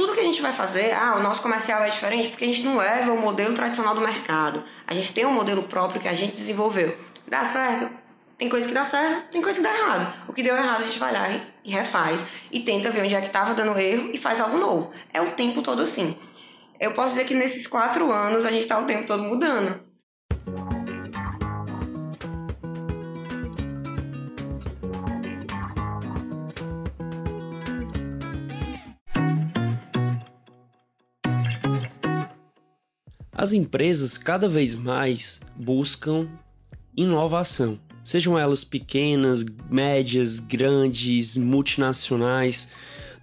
tudo que a gente vai fazer, ah, o nosso comercial é diferente porque a gente não leva o modelo tradicional do mercado. A gente tem um modelo próprio que a gente desenvolveu. Dá certo? Tem coisa que dá certo, tem coisa que dá errado. O que deu errado a gente vai lá e refaz e tenta ver onde é que estava dando erro e faz algo novo. É o tempo todo assim. Eu posso dizer que nesses quatro anos a gente está o tempo todo mudando. As empresas cada vez mais buscam inovação, sejam elas pequenas, médias, grandes, multinacionais,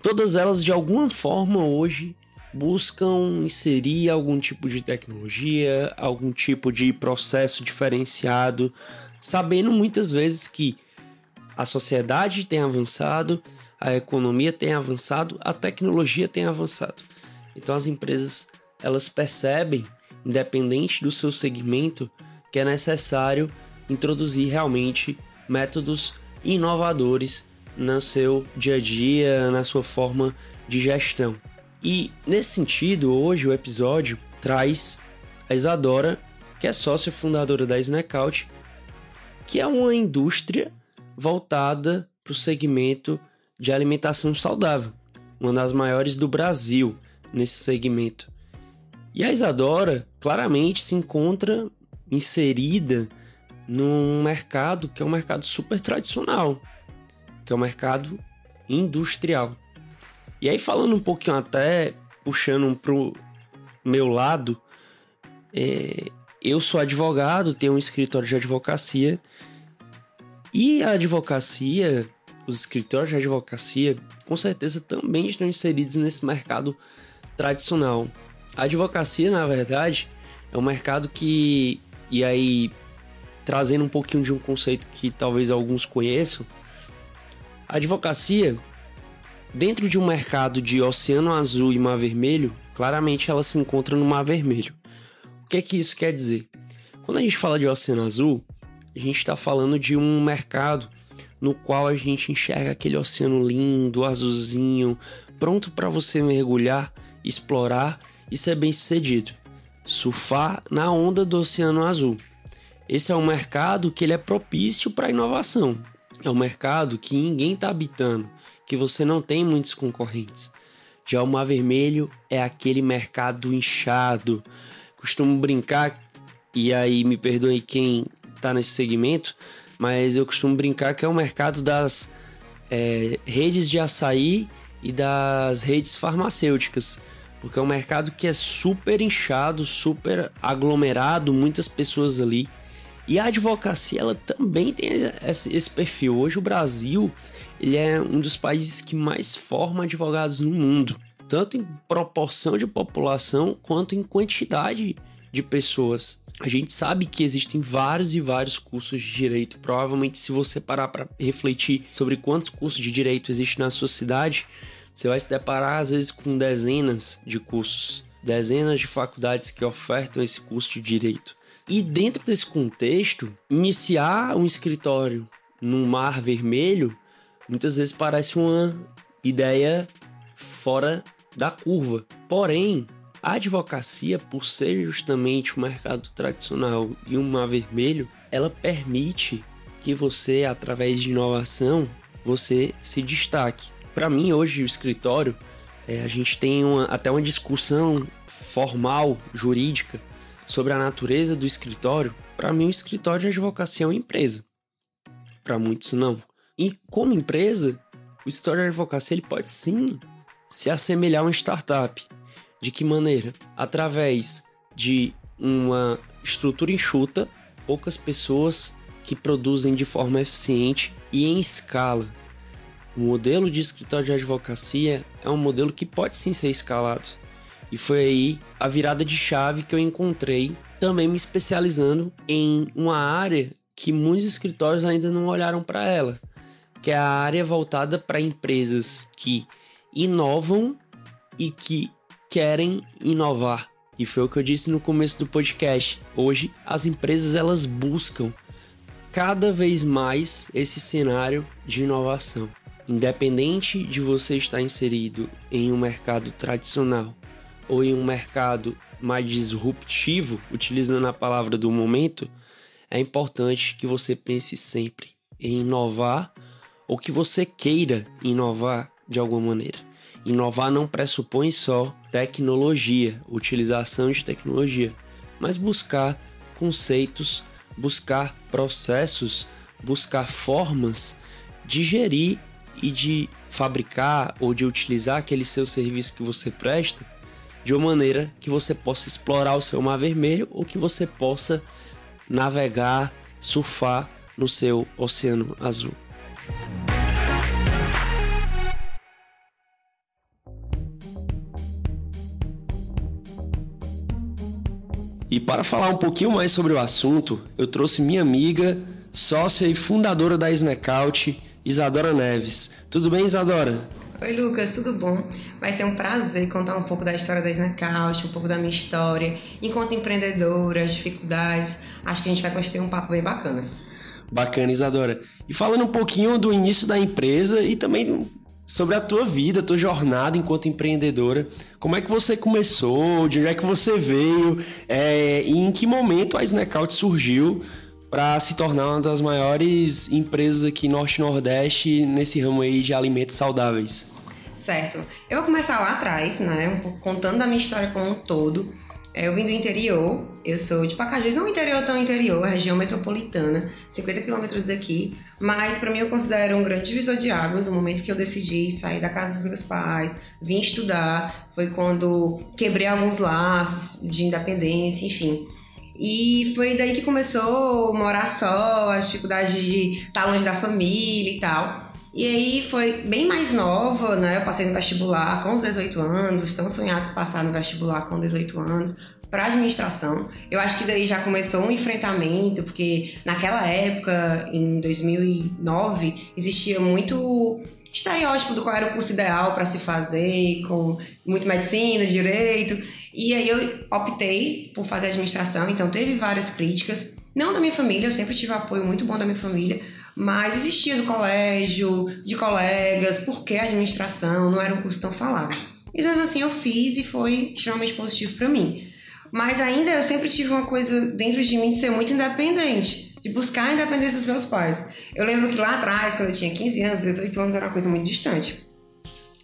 todas elas de alguma forma hoje buscam inserir algum tipo de tecnologia, algum tipo de processo diferenciado, sabendo muitas vezes que a sociedade tem avançado, a economia tem avançado, a tecnologia tem avançado. Então as empresas elas percebem, independente do seu segmento, que é necessário introduzir realmente métodos inovadores no seu dia a dia, na sua forma de gestão. E nesse sentido, hoje o episódio traz a Isadora, que é sócia fundadora da Snackout, que é uma indústria voltada para o segmento de alimentação saudável, uma das maiores do Brasil nesse segmento. E a Isadora claramente se encontra inserida num mercado que é um mercado super tradicional, que é o um mercado industrial. E aí, falando um pouquinho até, puxando pro meu lado, é, eu sou advogado, tenho um escritório de advocacia, e a advocacia, os escritórios de advocacia, com certeza também estão inseridos nesse mercado tradicional. A advocacia, na verdade, é um mercado que, e aí trazendo um pouquinho de um conceito que talvez alguns conheçam, a advocacia Dentro de um mercado de oceano azul e mar vermelho, claramente ela se encontra no mar vermelho. O que é que isso quer dizer? Quando a gente fala de oceano azul, a gente está falando de um mercado no qual a gente enxerga aquele oceano lindo, azulzinho, pronto para você mergulhar, explorar e ser bem sucedido. Surfar na onda do oceano azul. Esse é um mercado que ele é propício para inovação. É um mercado que ninguém está habitando que você não tem muitos concorrentes. Já o Mar Vermelho é aquele mercado inchado. Costumo brincar, e aí me perdoe quem está nesse segmento, mas eu costumo brincar que é o mercado das é, redes de açaí e das redes farmacêuticas. Porque é um mercado que é super inchado, super aglomerado, muitas pessoas ali. E a advocacia ela também tem esse, perfil. Hoje o Brasil ele é um dos países que mais forma advogados no mundo, tanto em proporção de população quanto em quantidade de pessoas. A gente sabe que existem vários e vários cursos de direito. Provavelmente, se você parar para refletir sobre quantos cursos de direito existem na sua cidade, você vai se deparar às vezes com dezenas de cursos, dezenas de faculdades que ofertam esse curso de direito. E dentro desse contexto, iniciar um escritório no Mar Vermelho muitas vezes parece uma ideia fora da curva. Porém, a advocacia, por ser justamente o mercado tradicional e um mar vermelho, ela permite que você, através de inovação, você se destaque. Para mim, hoje, o escritório, é, a gente tem uma, até uma discussão formal, jurídica, sobre a natureza do escritório. Para mim, o escritório de advocacia é uma empresa. Para muitos, não. E como empresa, o Story Advocacy ele pode sim se assemelhar a uma startup. De que maneira? Através de uma estrutura enxuta, poucas pessoas que produzem de forma eficiente e em escala. O modelo de escritório de advocacia é um modelo que pode sim ser escalado. E foi aí a virada de chave que eu encontrei, também me especializando em uma área que muitos escritórios ainda não olharam para ela, que é a área voltada para empresas que inovam e que querem inovar. E foi o que eu disse no começo do podcast. Hoje as empresas elas buscam cada vez mais esse cenário de inovação. Independente de você estar inserido em um mercado tradicional ou em um mercado mais disruptivo, utilizando a palavra do momento, é importante que você pense sempre em inovar ou que você queira inovar de alguma maneira. Inovar não pressupõe só tecnologia, utilização de tecnologia, mas buscar conceitos, buscar processos, buscar formas de gerir e de fabricar ou de utilizar aquele seu serviço que você presta de uma maneira que você possa explorar o seu mar vermelho ou que você possa navegar, surfar no seu oceano azul. E para falar um pouquinho mais sobre o assunto, eu trouxe minha amiga, sócia e fundadora da Snackout, Isadora Neves. Tudo bem, Isadora? Oi, Lucas, tudo bom? Vai ser um prazer contar um pouco da história da Snackout, um pouco da minha história, enquanto empreendedora, as dificuldades. Acho que a gente vai construir um papo bem bacana. Bacana, Isadora. E falando um pouquinho do início da empresa e também sobre a tua vida, a tua jornada enquanto empreendedora. Como é que você começou? De onde é que você veio? É, e em que momento a Snackout surgiu? Para se tornar uma das maiores empresas aqui norte nordeste nesse ramo aí de alimentos saudáveis. Certo. Eu vou começar lá atrás, né, contando a minha história como um todo. É, eu vim do interior, eu sou de Pacajus, não interior tão interior, região metropolitana, 50 quilômetros daqui, mas para mim eu considero um grande divisor de águas o momento que eu decidi sair da casa dos meus pais, vim estudar, foi quando quebrei alguns laços de independência, enfim. E foi daí que começou morar só, as dificuldades de estar longe da família e tal. E aí foi bem mais nova, né? Eu passei no vestibular com os 18 anos, os tão sonhados passar no vestibular com 18 anos para administração. Eu acho que daí já começou um enfrentamento, porque naquela época, em 2009, existia muito estereótipo do qual era o curso ideal para se fazer, com muito medicina, direito. E aí eu optei por fazer administração, então teve várias críticas, não da minha família, eu sempre tive apoio muito bom da minha família, mas existia do colégio, de colegas, porque administração não era um curso tão falado. Então assim eu fiz e foi extremamente positivo para mim. Mas ainda eu sempre tive uma coisa dentro de mim de ser muito independente, de buscar a independência dos meus pais. Eu lembro que lá atrás, quando eu tinha 15 anos, 18 anos, era uma coisa muito distante.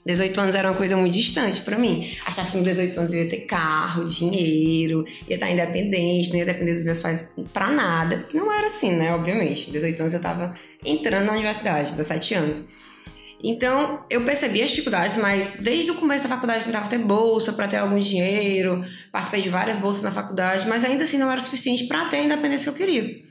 18 anos era uma coisa muito distante para mim. Achava que com 18 anos eu ia ter carro, dinheiro, ia estar independente, não ia depender dos meus pais para nada. Não era assim, né? Obviamente. 18 anos eu estava entrando na universidade, 17 anos. Então, eu percebi as dificuldades, mas desde o começo da faculdade eu tentava ter bolsa para ter algum dinheiro, participei de várias bolsas na faculdade, mas ainda assim não era suficiente para ter a independência que eu queria.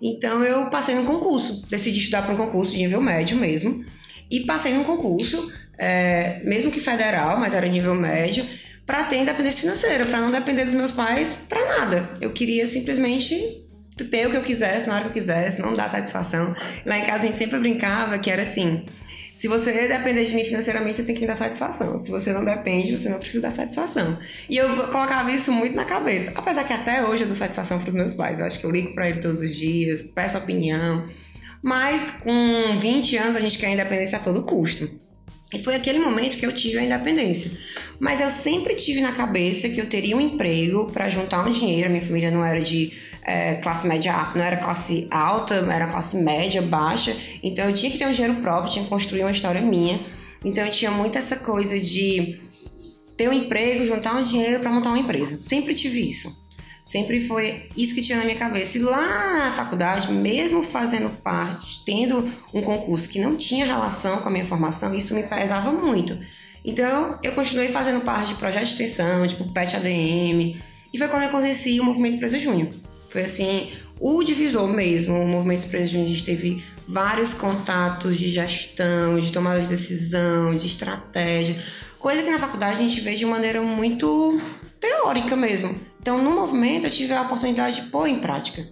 Então, eu passei no concurso, decidi estudar para um concurso de nível médio mesmo, e passei num concurso é, mesmo que federal, mas era nível médio, para ter independência financeira, para não depender dos meus pais para nada. Eu queria simplesmente ter o que eu quisesse, na hora que eu quisesse, não dar satisfação. Lá em casa a gente sempre brincava que era assim: se você depender de mim financeiramente, você tem que me dar satisfação. Se você não depende, você não precisa dar satisfação. E eu colocava isso muito na cabeça. Apesar que até hoje eu dou satisfação para os meus pais. Eu acho que eu ligo para eles todos os dias, peço opinião. Mas com 20 anos a gente quer independência a todo custo. E foi aquele momento que eu tive a independência. Mas eu sempre tive na cabeça que eu teria um emprego para juntar um dinheiro. Minha família não era de é, classe média, não era classe alta, era classe média, baixa. Então eu tinha que ter um dinheiro próprio, tinha que construir uma história minha. Então eu tinha muito essa coisa de ter um emprego, juntar um dinheiro para montar uma empresa. Sempre tive isso. Sempre foi isso que tinha na minha cabeça. E lá na faculdade, mesmo fazendo parte, tendo um concurso que não tinha relação com a minha formação, isso me pesava muito. Então, eu continuei fazendo parte de projetos de extensão, tipo PET ADM, e foi quando eu conheci o Movimento Empresa Júnior. Foi assim, o divisor mesmo, o Movimento Empresa Júnior, a gente teve vários contatos de gestão, de tomada de decisão, de estratégia, coisa que na faculdade a gente vê de maneira muito teórica mesmo. Então, no movimento, eu tive a oportunidade de pôr em prática.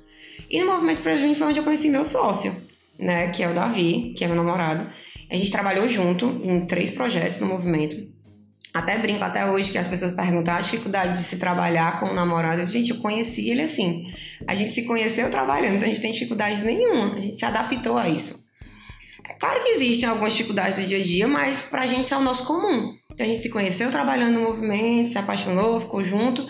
E no movimento para Junho foi onde eu conheci meu sócio, né, que é o Davi, que é meu namorado. A gente trabalhou junto em três projetos no movimento. Até brinco até hoje que as pessoas perguntam a dificuldade de se trabalhar com o namorado. Gente, eu conheci ele assim. A gente se conheceu trabalhando, então a gente tem dificuldade nenhuma. A gente se adaptou a isso. É Claro que existem algumas dificuldades do dia a dia, mas pra gente é o nosso comum. Então a gente se conheceu trabalhando no movimento, se apaixonou, ficou junto.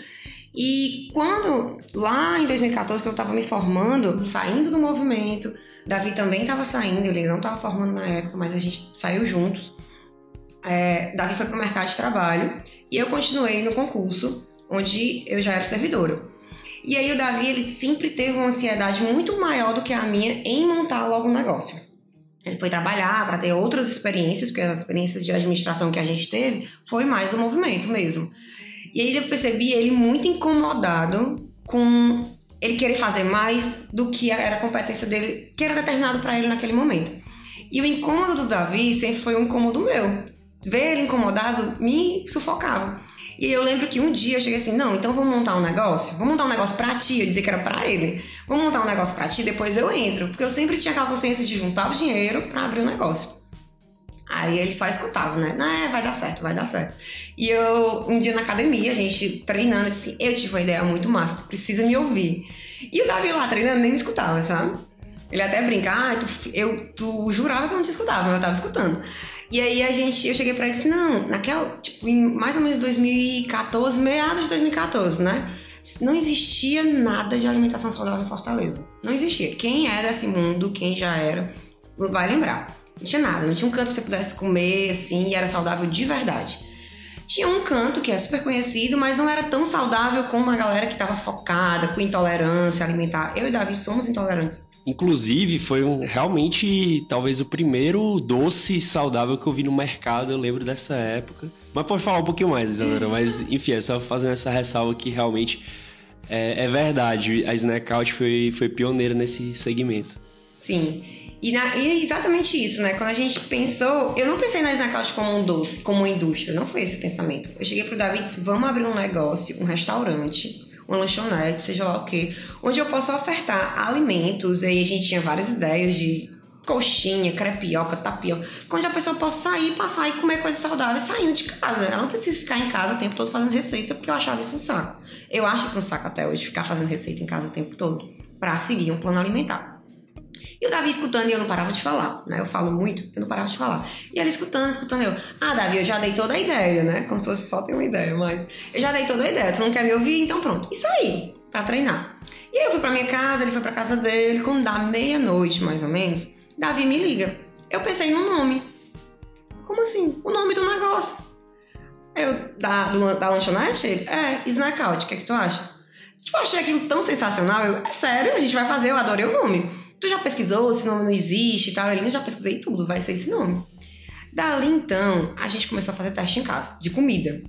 E quando, lá em 2014, que eu estava me formando, saindo do movimento, Davi também estava saindo, ele não estava formando na época, mas a gente saiu juntos. É, Davi foi para o mercado de trabalho e eu continuei no concurso, onde eu já era servidora. E aí o Davi, ele sempre teve uma ansiedade muito maior do que a minha em montar logo um negócio. Ele foi trabalhar para ter outras experiências, porque as experiências de administração que a gente teve foi mais do movimento mesmo. E aí eu percebi ele muito incomodado com ele querer fazer mais do que era a competência dele, que era determinado para ele naquele momento. E o incômodo do Davi sempre foi um incômodo meu. Ver ele incomodado me sufocava. E eu lembro que um dia eu cheguei assim, não, então vamos montar um negócio? Vamos montar um negócio pra ti, eu dizia que era pra ele. Vamos montar um negócio pra ti, depois eu entro. Porque eu sempre tinha aquela consciência de juntar o dinheiro para abrir o um negócio. Aí ele só escutava, né? Não, é, vai dar certo, vai dar certo. E eu, um dia na academia, a gente treinando, eu disse, eu tive uma ideia muito massa, tu precisa me ouvir. E o Davi lá treinando nem me escutava, sabe? Ele até brinca, ah, tu, eu, tu jurava que eu não te escutava, mas eu tava escutando. E aí a gente, eu cheguei pra ele e disse, não, naquela, tipo, em mais ou menos 2014, meados de 2014, né? Não existia nada de alimentação saudável em Fortaleza. Não existia. Quem é desse mundo, quem já era, vai lembrar. Não tinha nada, não tinha um canto que você pudesse comer assim e era saudável de verdade. Tinha um canto que é super conhecido, mas não era tão saudável como a galera que estava focada, com intolerância alimentar. Eu e Davi somos intolerantes. Inclusive, foi um, realmente talvez o primeiro doce saudável que eu vi no mercado, eu lembro dessa época. Mas pode falar um pouquinho mais, Isadora. Mas, enfim, é só fazendo essa ressalva que realmente é, é verdade. A Snack Out foi, foi pioneira nesse segmento. Sim. E, na, e, é exatamente isso, né? Quando a gente pensou, eu não pensei na Snack como um doce, como uma indústria, não foi esse o pensamento. Eu cheguei pro David e disse: vamos abrir um negócio, um restaurante uma lanchonete, seja lá o que, onde eu possa ofertar alimentos. E aí a gente tinha várias ideias de coxinha, crepioca, tapioca, onde a pessoa possa sair, passar e comer coisas saudáveis saindo de casa. Ela não precisa ficar em casa o tempo todo fazendo receita, porque eu achava isso um saco. Eu acho isso um saco até hoje, ficar fazendo receita em casa o tempo todo, para seguir um plano alimentar. E o Davi escutando e eu não parava de falar, né? Eu falo muito, eu não parava de falar. E ele escutando, escutando eu. Ah, Davi, eu já dei toda a ideia, né? Como se fosse só ter uma ideia, mas eu já dei toda a ideia. Tu não quer me ouvir? Então pronto. Isso aí, pra treinar. E aí eu fui pra minha casa, ele foi pra casa dele. Quando dá meia-noite, mais ou menos, Davi me liga. Eu pensei no nome. Como assim? O nome do negócio. Eu, da, do, da lanchonete? É, Snack Out, o que é que tu acha? Tipo, eu achei aquilo tão sensacional. Eu, é sério, a gente vai fazer, eu adorei o nome. Tu já pesquisou se o nome não existe e tal? Ele, já pesquisei tudo, vai ser esse nome. Dali então, a gente começou a fazer teste em casa, de comida.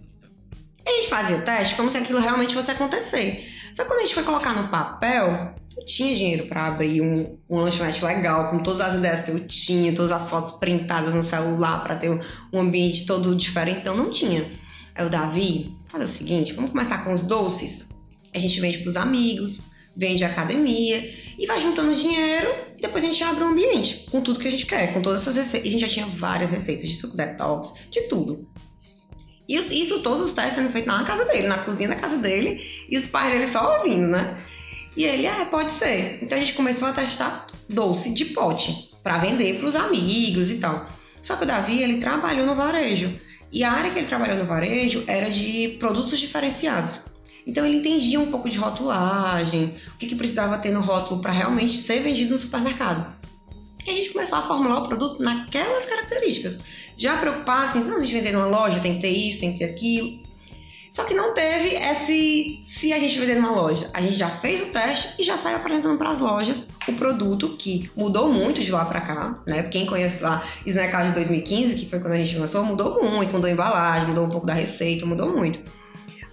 E a gente fazia teste como se aquilo realmente fosse acontecer. Só que quando a gente foi colocar no papel, eu tinha dinheiro para abrir um, um lanchonete legal, com todas as ideias que eu tinha, todas as fotos printadas no celular para ter um ambiente todo diferente, então não tinha. Aí o Davi, fazer o seguinte, vamos começar com os doces. A gente vende pros amigos, vende academia e vai juntando dinheiro e depois a gente abre um ambiente com tudo que a gente quer, com todas essas receitas. E a gente já tinha várias receitas de suco detox, de tudo. E isso, todos os testes sendo feitos na casa dele, na cozinha da casa dele, e os pais dele só ouvindo, né? E ele, é, pode ser. Então a gente começou a testar doce de pote para vender para os amigos e tal. Só que o Davi, ele trabalhou no varejo. E a área que ele trabalhou no varejo era de produtos diferenciados. Então ele entendia um pouco de rotulagem, o que, que precisava ter no rótulo para realmente ser vendido no supermercado. E a gente começou a formular o produto naquelas características. Já preocupado assim, se não a gente vender numa loja, tem que ter isso, tem que ter aquilo. Só que não teve esse se a gente vender numa loja. A gente já fez o teste e já saiu apresentando para as lojas o produto que mudou muito de lá para cá, né? Quem conhece lá Snack de 2015, que foi quando a gente lançou, mudou muito, mudou a embalagem, mudou um pouco da receita, mudou muito.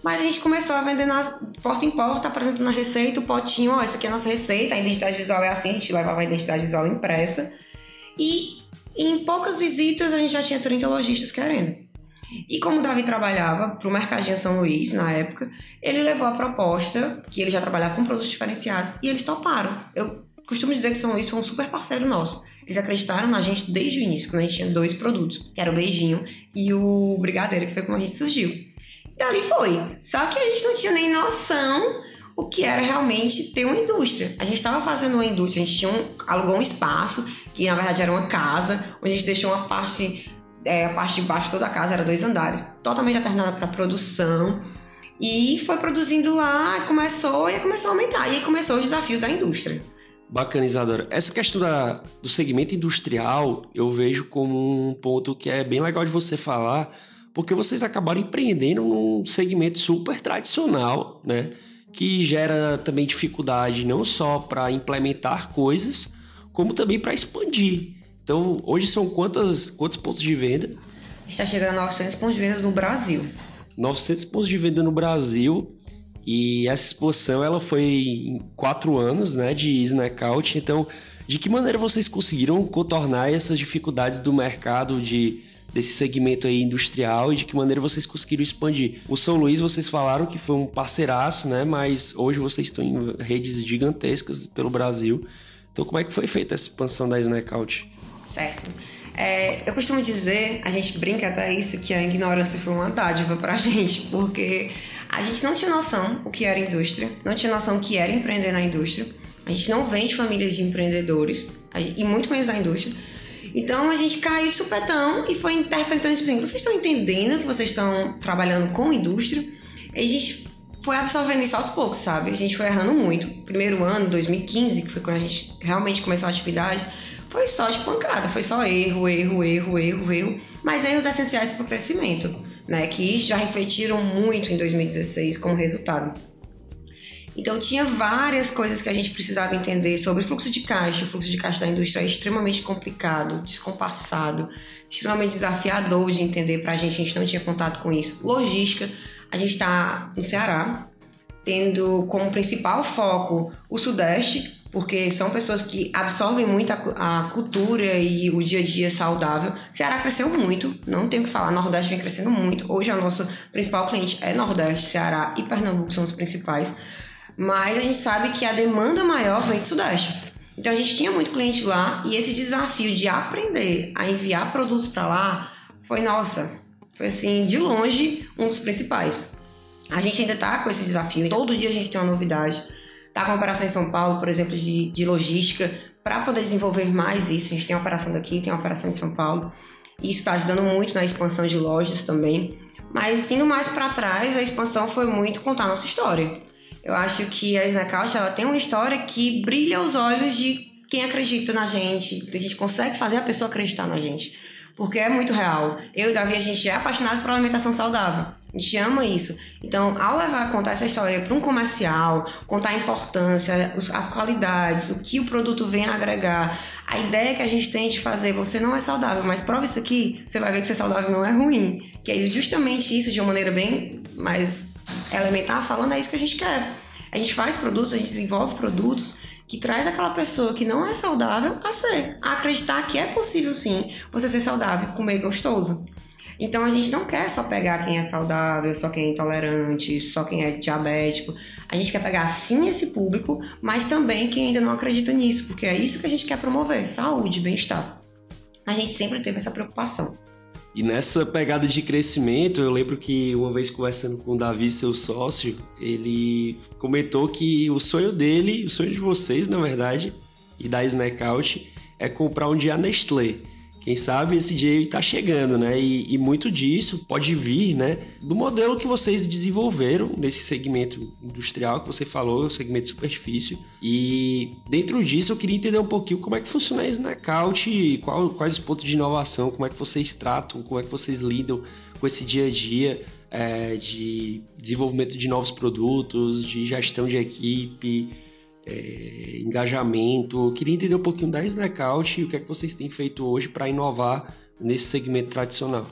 Mas a gente começou a vender nas, porta em porta, apresentando a receita, o potinho, ó, isso aqui é a nossa receita, a identidade visual é assim, a gente levava a identidade visual impressa. E em poucas visitas a gente já tinha 30 lojistas querendo. E como o Davi trabalhava para o Mercadinho São Luís na época, ele levou a proposta, que ele já trabalhava com produtos diferenciados, e eles toparam. Eu costumo dizer que São Luís foi um super parceiro nosso. Eles acreditaram na gente desde o início, quando a gente tinha dois produtos, que era o beijinho e o brigadeiro, que foi como a gente surgiu. Dali foi. Só que a gente não tinha nem noção o que era realmente ter uma indústria. A gente estava fazendo uma indústria, a gente tinha um, alugou um espaço, que na verdade era uma casa, onde a gente deixou uma parte, é, a parte de baixo toda a casa, era dois andares, totalmente determinada para produção. E foi produzindo lá, começou e começou a aumentar. E aí começou os desafios da indústria. Bacana. Essa questão da, do segmento industrial eu vejo como um ponto que é bem legal de você falar, porque vocês acabaram empreendendo num segmento super tradicional, né? Que gera também dificuldade não só para implementar coisas, como também para expandir. Então, hoje são quantas, quantos pontos de venda? Está chegando a 900 pontos de venda no Brasil. 900 pontos de venda no Brasil e essa exposição ela foi em quatro anos né, de Snackout. Então, de que maneira vocês conseguiram contornar essas dificuldades do mercado de desse segmento aí industrial e de que maneira vocês conseguiram expandir? O São Luís, vocês falaram que foi um parceiraço, né? Mas hoje vocês estão em redes gigantescas pelo Brasil. Então, como é que foi feita essa expansão da Snackout? Certo. É, eu costumo dizer, a gente brinca até isso, que a ignorância foi uma dádiva pra gente, porque a gente não tinha noção o que era indústria, não tinha noção o que era empreender na indústria. A gente não vem de famílias de empreendedores, e muito menos da indústria. Então a gente caiu de supetão e foi interpretando assim, vocês estão entendendo que vocês estão trabalhando com indústria? E a gente foi absorvendo isso aos poucos, sabe? A gente foi errando muito. Primeiro ano, 2015, que foi quando a gente realmente começou a atividade, foi só de pancada, foi só erro, erro, erro, erro, erro, mas erros essenciais para o crescimento, né, que já refletiram muito em 2016 como resultado. Então tinha várias coisas que a gente precisava entender sobre fluxo de caixa. O fluxo de caixa da indústria é extremamente complicado, descompassado, extremamente desafiador de entender para a gente. A gente não tinha contato com isso. Logística, a gente está no Ceará, tendo como principal foco o Sudeste, porque são pessoas que absorvem muito a, a, cultura e o dia a dia saudável. Ceará cresceu muito, não tenho o que falar, Nordeste vem crescendo muito. Hoje o nosso principal cliente é Nordeste, Ceará e Pernambuco são os principais. Mas a gente sabe que a demanda maior vem do Sudeste. Então a gente tinha muito cliente lá e esse desafio de aprender a enviar produtos para lá foi nossa, foi assim, de longe um dos principais. A gente ainda está com esse desafio, todo dia a gente tem uma novidade Tá com operação em São Paulo, por exemplo, de, de logística, para poder desenvolver mais isso. A gente tem uma operação daqui, tem uma operação em São Paulo. E isso está ajudando muito na expansão de lojas também. Mas indo mais para trás, a expansão foi muito contar nossa história. Eu acho que a Snackout ela tem uma história que brilha os olhos de quem acredita na gente. A gente consegue fazer a pessoa acreditar na gente porque é muito real. Eu e Davi, a gente é apaixonado por alimentação saudável. A gente ama isso. Então, ao levar a contar essa história para um comercial, contar a importância, as qualidades, o que o produto vem a agregar, a ideia que a gente tem de fazer, você não é saudável, mas prova isso aqui, você vai ver que ser saudável não é ruim. Que é justamente isso, de uma maneira bem mais elementar, falando, é isso que a gente quer. A gente faz produtos, a gente desenvolve produtos que traz aquela pessoa que não é saudável a ser, a acreditar que é possível sim você ser saudável, comer gostoso. Então a gente não quer só pegar quem é saudável, só quem é intolerante, só quem é diabético. A gente quer pegar sim esse público, mas também quem ainda não acredita nisso, porque é isso que a gente quer promover: saúde, bem-estar. A gente sempre teve essa preocupação. E nessa pegada de crescimento, eu lembro que uma vez conversando com o Davi, seu sócio, ele comentou que o sonho dele, o sonho de vocês, na verdade, e da Snackout, é comprar um dia Nestlé. Quem sabe esse dia está chegando, né? E, e, muito disso pode vir, né? Do modelo que vocês desenvolveram nesse segmento industrial que você falou, o segmento de superfície. E dentro disso eu queria entender um pouquinho como é que funciona a Snackout, qual, quais os pontos de inovação, como é que vocês tratam, como é que vocês lidam com esse dia a dia é, de desenvolvimento de novos produtos, de gestão de equipe é, engajamento. Eu queria entender um pouquinho da Snackout e o que é que vocês têm feito hoje para inovar nesse segmento tradicional.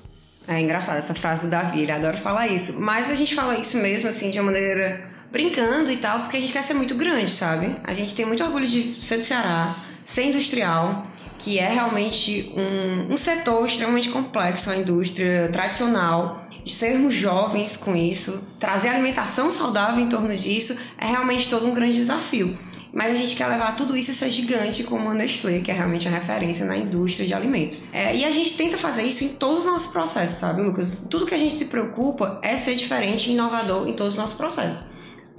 É engraçado essa frase do Davi, ele adora falar isso. Mas a gente fala isso mesmo, assim, de uma maneira brincando e tal, porque a gente quer ser muito grande, sabe? A gente tem muito orgulho de ser do Ceará, ser industrial, que é realmente um, um setor extremamente complexo, a indústria tradicional, sermos jovens com isso, trazer alimentação saudável em torno disso, é realmente todo um grande desafio. Mas a gente quer levar tudo isso a ser gigante como a Nestlé, que é realmente a referência na indústria de alimentos. É, e a gente tenta fazer isso em todos os nossos processos, sabe, Lucas? Tudo que a gente se preocupa é ser diferente e inovador em todos os nossos processos.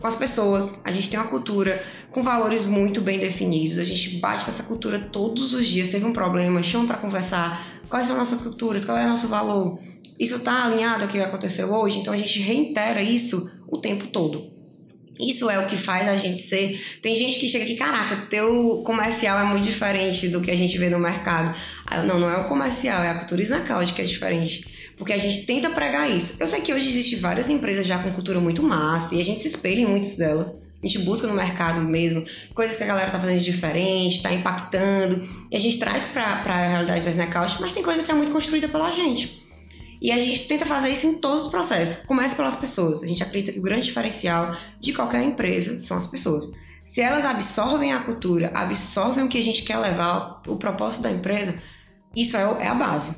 com as pessoas. A gente tem uma cultura com valores muito bem definidos. A gente bate essa cultura todos os dias. Teve um problema, chama para conversar. Quais são nossas culturas? Qual é o nosso valor? Isso está alinhado ao que aconteceu hoje? Então a gente reitera isso o tempo todo. Isso é o que faz a gente ser. Tem gente que chega aqui, caraca, teu comercial é muito diferente do que a gente vê no mercado. Não, não é o comercial, é a cultura snacaute que é diferente. Porque a gente tenta pregar isso. Eu sei que hoje existem várias empresas já com cultura muito massa e a gente se espelha em muitas delas. A gente busca no mercado mesmo coisas que a galera tá fazendo de diferente, tá impactando. E a gente traz pra, pra realidade da Snackout, mas tem coisa que é muito construída pela gente. E a gente tenta fazer isso em todos os processos. Começa pelas pessoas. A gente acredita que o grande diferencial de qualquer empresa são as pessoas. Se elas absorvem a cultura, absorvem o que a gente quer levar, o propósito da empresa, isso é, é a base.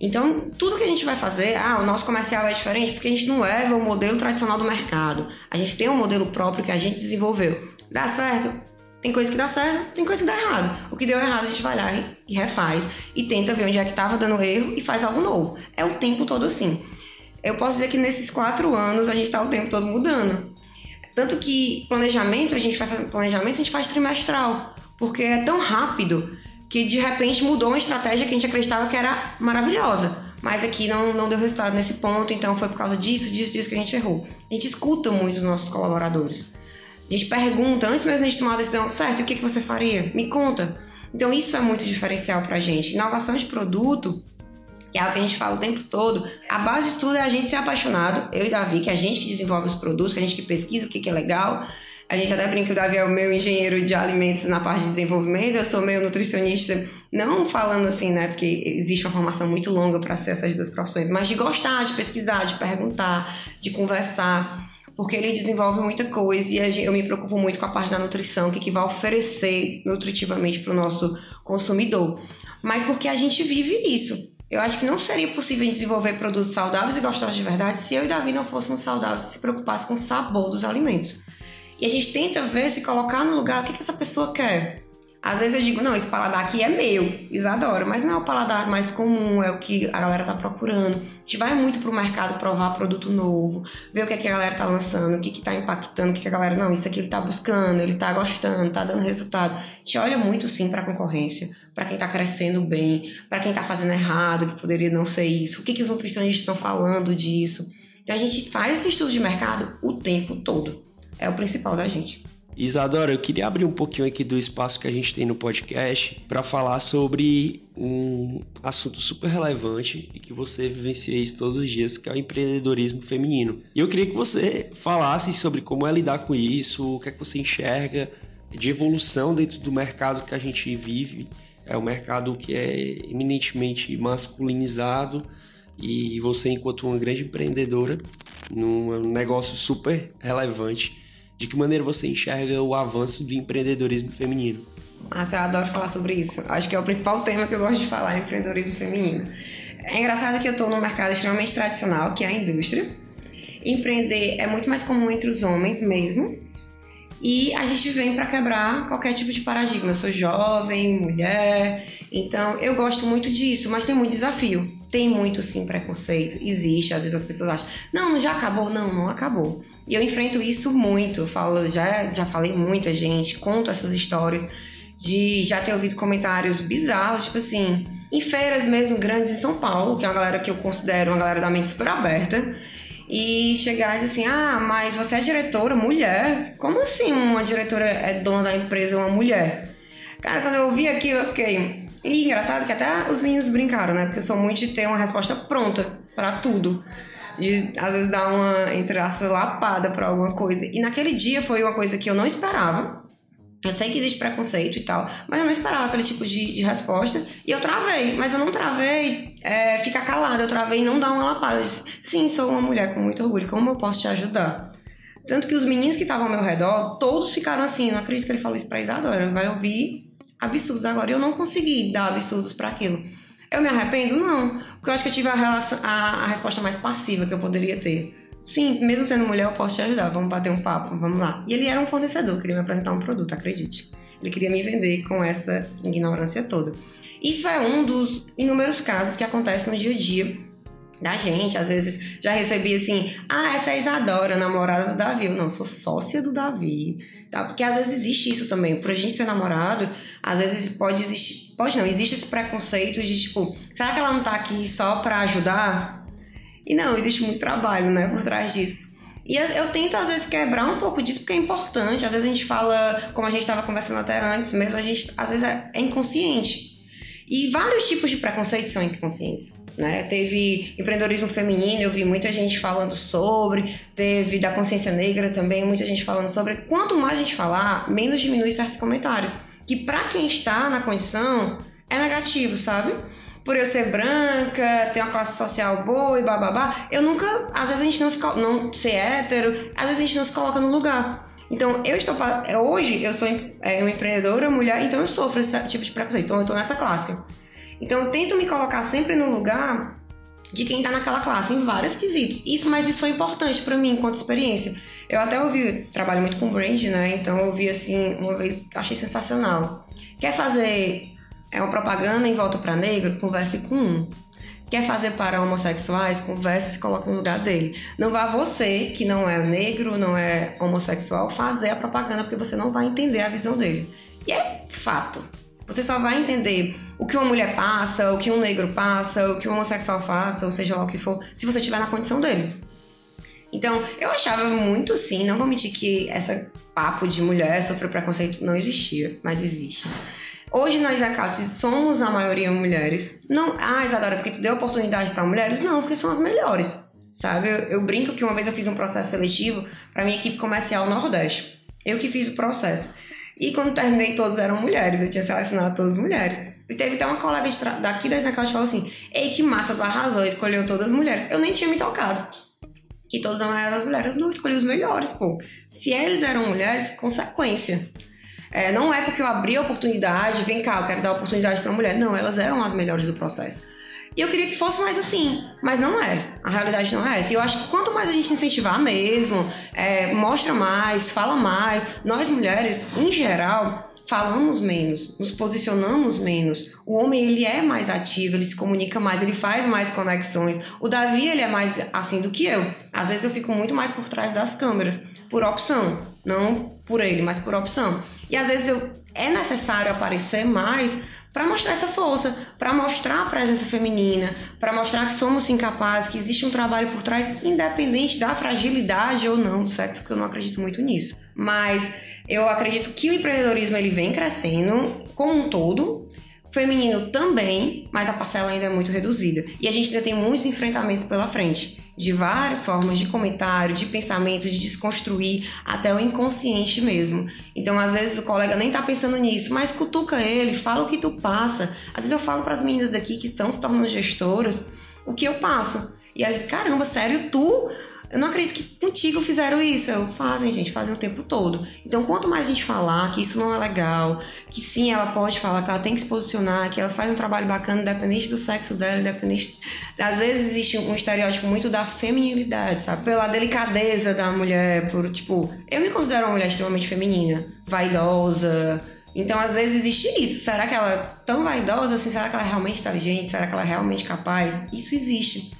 Então, tudo que a gente vai fazer, ah, o nosso comercial é diferente porque a gente não leva o modelo tradicional do mercado. A gente tem um modelo próprio que a gente desenvolveu. Dá certo? Tem coisa que dá certo, tem coisa que dá errado. O que deu errado a gente vai lá e refaz e tenta ver onde é que estava dando erro e faz algo novo. É o tempo todo assim. Eu posso dizer que nesses quatro anos a gente está o tempo todo mudando. Tanto que planejamento, a gente faz planejamento, a gente faz trimestral, porque é tão rápido que de repente mudou uma estratégia que a gente acreditava que era maravilhosa. Mas aqui não, não deu resultado nesse ponto, então foi por causa disso, disso, disso que a gente errou. A gente escuta muito os nossos colaboradores. A gente pergunta, antes mesmo de a gente tomar a decisão, certo, o que, que você faria? Me conta. Então isso é muito diferencial para a gente. Inovação de produto, que é algo que a gente fala o tempo todo, a base de tudo é a gente ser apaixonado, eu e Davi, que é a gente que desenvolve os produtos, que é a gente que pesquisa o que, que é legal. A gente até brinca que o Davi é o meu engenheiro de alimentos na parte de desenvolvimento, eu sou meu nutricionista, não falando assim, né, porque existe uma formação muito longa para ser essas duas profissões, mas de gostar, de pesquisar, de perguntar, de conversar porque ele desenvolve muita coisa e eu me preocupo muito com a parte da nutrição, o que, que vai oferecer nutritivamente para o nosso consumidor. Mas porque a gente vive isso. Eu acho que não seria possível desenvolver produtos saudáveis e gostosos de verdade se eu e Davi não fôssemos saudáveis e se preocupassem com o sabor dos alimentos. E a gente tenta ver, se colocar no lugar, o que, que essa pessoa quer. Às vezes eu digo, não, esse paladar aqui é meu, Isadora, mas não é o paladar mais comum, é o que a galera tá procurando. A gente vai muito pro mercado provar produto novo, ver o que, é que a galera tá lançando, o que, que tá impactando, o que, que a galera, não, isso aqui ele tá buscando, ele tá gostando, tá dando resultado. A gente olha muito sim pra concorrência, para quem tá crescendo bem, para quem tá fazendo errado, que poderia não ser isso, o que, que os nutricionistas estão falando disso. Então a gente faz esse estudo de mercado o tempo todo. É o principal da gente. Isadora, eu queria abrir um pouquinho aqui do espaço que a gente tem no podcast para falar sobre um assunto super relevante e que você vivencia isso todos os dias, que é o empreendedorismo feminino. E eu queria que você falasse sobre como é lidar com isso, o que é que você enxerga de evolução dentro do mercado que a gente vive. É um mercado que é eminentemente masculinizado e você, enquanto uma grande empreendedora, num negócio super relevante, de que maneira você enxerga o avanço do empreendedorismo feminino? Nossa, eu adoro falar sobre isso. Acho que é o principal tema que eu gosto de falar, empreendedorismo feminino. É engraçado que eu estou num mercado extremamente tradicional, que é a indústria. Empreender é muito mais comum entre os homens mesmo. E a gente vem para quebrar qualquer tipo de paradigma. Eu sou jovem, mulher, então eu gosto muito disso, mas tem muito desafio. Tem muito sim preconceito, existe. Às vezes as pessoas acham, não, já acabou. Não, não acabou. E eu enfrento isso muito. Falo, já, já falei muita gente, conto essas histórias de já ter ouvido comentários bizarros, tipo assim, em feiras mesmo grandes em São Paulo, que é uma galera que eu considero uma galera da mente super aberta, e chegar e dizer assim: ah, mas você é diretora, mulher? Como assim uma diretora é dona da empresa uma mulher? Cara, quando eu ouvi aquilo, eu fiquei. E engraçado que até os meninos brincaram, né? Porque eu sou muito de ter uma resposta pronta para tudo. De às vezes dar uma, entre aspas, lapada pra alguma coisa. E naquele dia foi uma coisa que eu não esperava. Eu sei que existe preconceito e tal, mas eu não esperava aquele tipo de, de resposta. E eu travei, mas eu não travei é, ficar calada, eu travei não dar uma lapada. Eu disse, Sim, sou uma mulher com muito orgulho, como eu posso te ajudar? Tanto que os meninos que estavam ao meu redor, todos ficaram assim, não acredito que ele falou isso pra Isadora, vai ouvir absurdos. Agora, eu não consegui dar absurdos para aquilo. Eu me arrependo? Não, porque eu acho que eu tive a, relação, a, a resposta mais passiva que eu poderia ter. Sim, mesmo sendo mulher, eu posso te ajudar. Vamos bater um papo, vamos lá. E ele era um fornecedor, queria me apresentar um produto, acredite. Ele queria me vender com essa ignorância toda. Isso é um dos inúmeros casos que acontecem no dia a dia da gente. Às vezes já recebi assim: ah, essa é a Isadora, namorada do Davi. Eu não, sou sócia do Davi. Tá? Porque às vezes existe isso também. Por a gente ser namorado, às vezes pode existir. Pode não, existe esse preconceito de tipo: será que ela não tá aqui só pra ajudar? E não, existe muito trabalho, né, por trás disso. E eu tento, às vezes, quebrar um pouco disso, porque é importante. Às vezes a gente fala, como a gente estava conversando até antes mesmo, a gente, às vezes, é, é inconsciente. E vários tipos de preconceitos são inconscientes. Né? Teve empreendedorismo feminino, eu vi muita gente falando sobre, teve da consciência negra também, muita gente falando sobre. Quanto mais a gente falar, menos diminui certos comentários. Que para quem está na condição é negativo, sabe? Por eu ser branca, ter uma classe social boa e bababá, eu nunca. Às vezes a gente não se. não ser hétero, às vezes a gente não se coloca no lugar. Então, eu estou. Hoje eu sou é, uma empreendedora mulher, então eu sofro esse tipo de preconceito. Então, eu estou nessa classe. Então eu tento me colocar sempre no lugar de quem está naquela classe, em vários quesitos. Isso, mas isso foi importante para mim enquanto experiência. Eu até ouvi, trabalho muito com brand, né? Então eu ouvi assim, uma vez, achei sensacional. Quer fazer é uma propaganda em volta para negro? Converse com um. Quer fazer para homossexuais? Converse se coloque no lugar dele. Não vá você, que não é negro, não é homossexual, fazer a propaganda, porque você não vai entender a visão dele. E é fato. Você só vai entender o que uma mulher passa, o que um negro passa, o que um homossexual passa, ou seja lá o que for, se você estiver na condição dele. Então, eu achava muito sim, não vou mentir que essa papo de mulher sofrer preconceito não existia, mas existe. Hoje nós Zacates somos a maioria mulheres. Não, ah, Isadora, porque tu deu oportunidade para mulheres? Não, porque são as melhores. Sabe? Eu, eu, brinco que uma vez eu fiz um processo seletivo para minha equipe comercial Nordeste. Eu que fiz o processo. E quando terminei, todos eram mulheres. Eu tinha selecionado todas mulheres. E teve até uma colega daqui da Snacaut que falou assim: Ei, que massa, tu arrasou, escolheu todas as mulheres. Eu nem tinha me tocado. Que todas eram as mulheres. Eu não escolhi os melhores, pô. Se eles eram mulheres, consequência. É, não é porque eu abri a oportunidade, vem cá, eu quero dar oportunidade para mulher. Não, elas eram as melhores do processo. E eu queria que fosse mais assim, mas não é. A realidade não é essa. E eu acho que quanto mais a gente incentivar mesmo, é, mostra mais, fala mais, nós mulheres, em geral, falamos menos, nos posicionamos menos. O homem ele é mais ativo, ele se comunica mais, ele faz mais conexões. O Davi ele é mais assim do que eu. Às vezes eu fico muito mais por trás das câmeras, por opção, não por ele, mas por opção. E às vezes eu é necessário aparecer mais para mostrar essa força, para mostrar a presença feminina, para mostrar que somos incapazes, que existe um trabalho por trás, independente da fragilidade ou não do sexo, porque eu não acredito muito nisso. Mas eu acredito que o empreendedorismo ele vem crescendo como um todo, feminino também, mas a parcela ainda é muito reduzida. E a gente ainda tem muitos enfrentamentos pela frente, de várias formas de comentário, de pensamento, de desconstruir até o inconsciente mesmo. Então, às vezes o colega nem tá pensando nisso, mas cutuca ele, fala o que tu passa. Às vezes eu falo para as meninas daqui que estão se tornando gestoras o que eu passo. E elas, caramba, sério, tu eu não acredito que contigo fizeram isso. Eu, fazem, gente, fazem o tempo todo. Então, quanto mais a gente falar que isso não é legal, que sim, ela pode falar, que ela tem que se posicionar, que ela faz um trabalho bacana, independente do sexo dela, independente. Às vezes existe um estereótipo muito da feminilidade, sabe? Pela delicadeza da mulher, por tipo. Eu me considero uma mulher extremamente feminina, vaidosa. Então, às vezes existe isso. Será que ela é tão vaidosa assim? Será que ela é realmente inteligente? Será que ela é realmente capaz? Isso existe.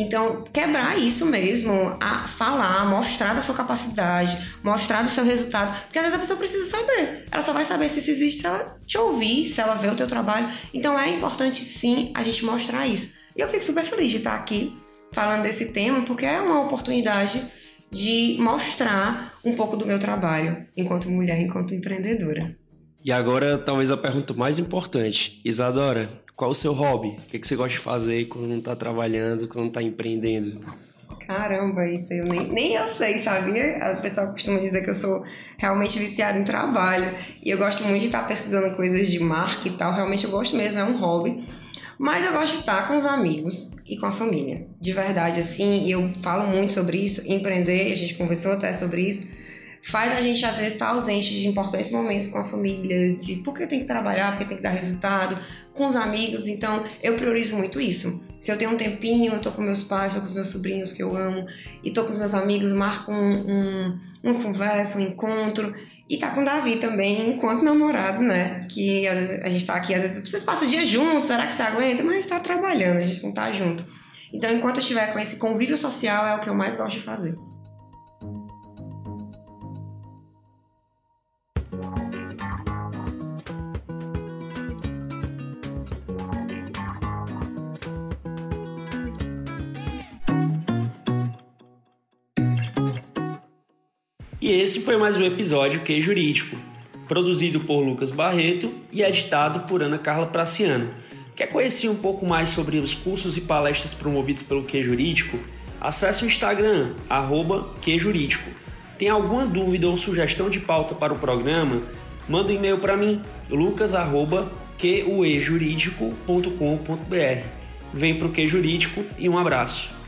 Então, quebrar isso mesmo, a falar, mostrar da sua capacidade, mostrar do seu resultado, porque às vezes a pessoa precisa saber. Ela só vai saber se isso existe se ela te ouvir, se ela ver o teu trabalho. Então, é importante sim a gente mostrar isso. E eu fico super feliz de estar aqui falando desse tema, porque é uma oportunidade de mostrar um pouco do meu trabalho enquanto mulher, enquanto empreendedora. E agora, talvez a pergunta mais importante. Isadora, qual o seu hobby? O que, que você gosta de fazer quando não está trabalhando, quando não está empreendendo? Caramba, isso eu nem, nem eu sei, sabia? A pessoa costuma dizer que eu sou realmente viciada em trabalho. E eu gosto muito de estar pesquisando coisas de marca e tal. Realmente eu gosto mesmo, é um hobby. Mas eu gosto de estar com os amigos e com a família. De verdade, assim, e eu falo muito sobre isso. Empreender, a gente conversou até sobre isso faz a gente às vezes estar ausente de importantes momentos com a família, de porque tem que trabalhar, porque tem que dar resultado, com os amigos. Então eu priorizo muito isso. Se eu tenho um tempinho, eu tô com meus pais, tô com os meus sobrinhos que eu amo, e tô com os meus amigos, marco um, um, uma conversa, um encontro. E tá com o Davi também, enquanto namorado, né? Que às vezes a gente tá aqui, às vezes vocês passam o dia juntos, será que você aguenta? Mas tá trabalhando, a gente não tá junto. Então, enquanto eu estiver com esse convívio social, é o que eu mais gosto de fazer. E esse foi mais um episódio Que Jurídico, produzido por Lucas Barreto e editado por Ana Carla Praciano. Quer conhecer um pouco mais sobre os cursos e palestras promovidos pelo Que Jurídico? Acesse o Instagram, arroba QJurídico. Tem alguma dúvida ou sugestão de pauta para o programa? Manda um e-mail para mim, lucas.queuejuridico.com.br. Vem para o Que Jurídico e um abraço.